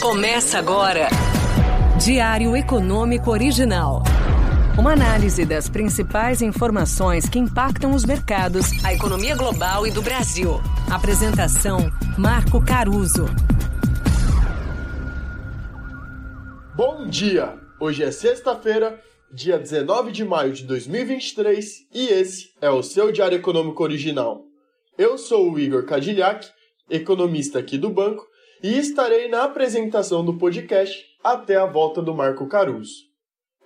Começa agora. Diário Econômico Original. Uma análise das principais informações que impactam os mercados, a economia global e do Brasil. Apresentação: Marco Caruso. Bom dia! Hoje é sexta-feira, dia 19 de maio de 2023 e esse é o seu Diário Econômico Original. Eu sou o Igor Cadillac, economista aqui do banco, e estarei na apresentação do podcast até a volta do Marco Caruso.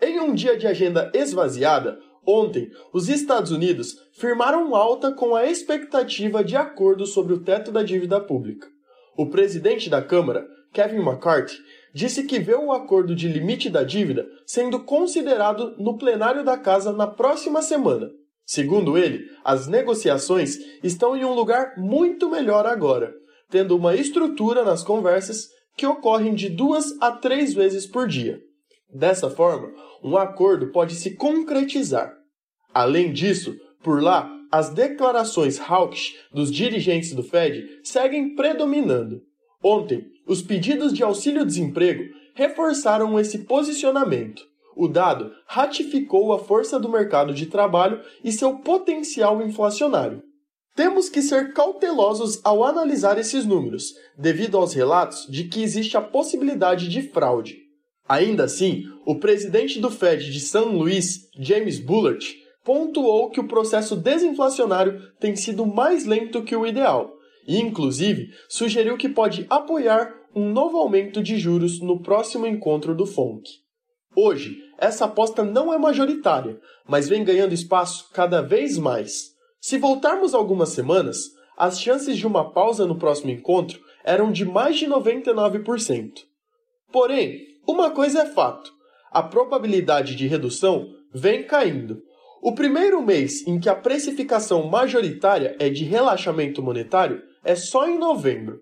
Em um dia de agenda esvaziada, ontem os Estados Unidos firmaram alta com a expectativa de acordo sobre o teto da dívida pública. O presidente da Câmara, Kevin McCarthy, disse que vê o acordo de limite da dívida sendo considerado no plenário da casa na próxima semana. Segundo ele, as negociações estão em um lugar muito melhor agora, tendo uma estrutura nas conversas que ocorrem de duas a três vezes por dia. Dessa forma, um acordo pode se concretizar. Além disso, por lá, as declarações hawkish dos dirigentes do Fed seguem predominando. Ontem, os pedidos de auxílio-desemprego reforçaram esse posicionamento. O dado ratificou a força do mercado de trabalho e seu potencial inflacionário. Temos que ser cautelosos ao analisar esses números, devido aos relatos de que existe a possibilidade de fraude. Ainda assim, o presidente do Fed de São Luís, James Bullard, pontuou que o processo desinflacionário tem sido mais lento que o ideal e, inclusive, sugeriu que pode apoiar um novo aumento de juros no próximo encontro do FONC. Hoje, essa aposta não é majoritária, mas vem ganhando espaço cada vez mais. Se voltarmos algumas semanas, as chances de uma pausa no próximo encontro eram de mais de 99%. Porém, uma coisa é fato: a probabilidade de redução vem caindo. O primeiro mês em que a precificação majoritária é de relaxamento monetário é só em novembro.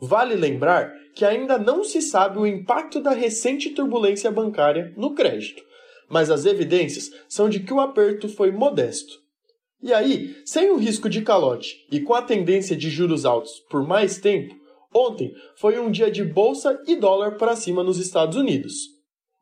Vale lembrar que ainda não se sabe o impacto da recente turbulência bancária no crédito, mas as evidências são de que o aperto foi modesto. E aí, sem o risco de calote e com a tendência de juros altos por mais tempo, ontem foi um dia de bolsa e dólar para cima nos Estados Unidos.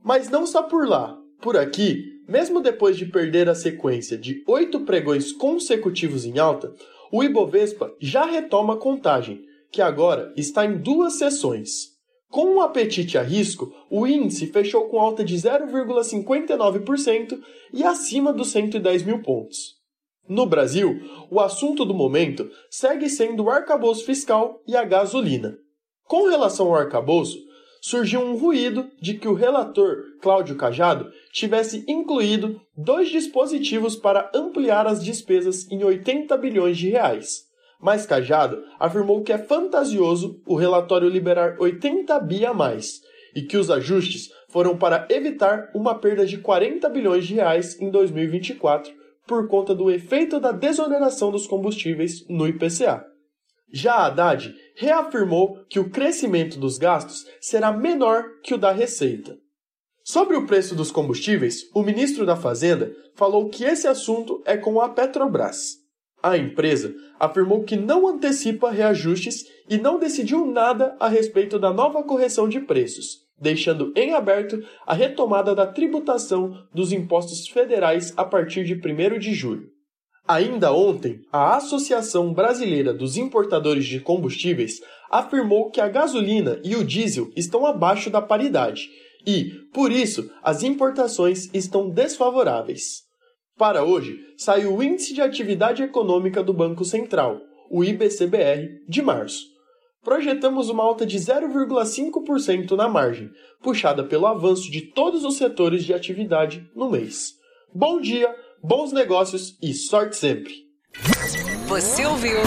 Mas não só por lá. Por aqui, mesmo depois de perder a sequência de oito pregões consecutivos em alta, o Ibovespa já retoma a contagem, que agora está em duas sessões. Com um apetite a risco, o índice fechou com alta de 0,59% e acima dos 110 mil pontos. No Brasil, o assunto do momento segue sendo o arcabouço fiscal e a gasolina. Com relação ao arcabouço, surgiu um ruído de que o relator Cláudio Cajado tivesse incluído dois dispositivos para ampliar as despesas em 80 bilhões de reais. Mas Cajado afirmou que é fantasioso o relatório liberar 80 bi a mais e que os ajustes foram para evitar uma perda de 40 bilhões de reais em 2024 por conta do efeito da desoneração dos combustíveis no IPCA. Já Haddad reafirmou que o crescimento dos gastos será menor que o da receita. Sobre o preço dos combustíveis, o ministro da Fazenda falou que esse assunto é com a Petrobras. A empresa afirmou que não antecipa reajustes e não decidiu nada a respeito da nova correção de preços, deixando em aberto a retomada da tributação dos impostos federais a partir de 1 de julho. Ainda ontem, a Associação Brasileira dos Importadores de Combustíveis afirmou que a gasolina e o diesel estão abaixo da paridade e, por isso, as importações estão desfavoráveis. Para hoje, saiu o Índice de Atividade Econômica do Banco Central, o IBCBR, de março projetamos uma alta de 0,5% na margem, puxada pelo avanço de todos os setores de atividade no mês. Bom dia, bons negócios e sorte sempre! Você ouviu?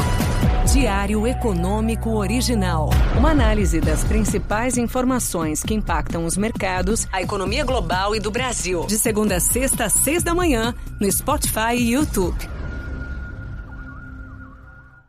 Diário Econômico Original. Uma análise das principais informações que impactam os mercados, a economia global e do Brasil. De segunda a sexta, às seis da manhã, no Spotify e YouTube.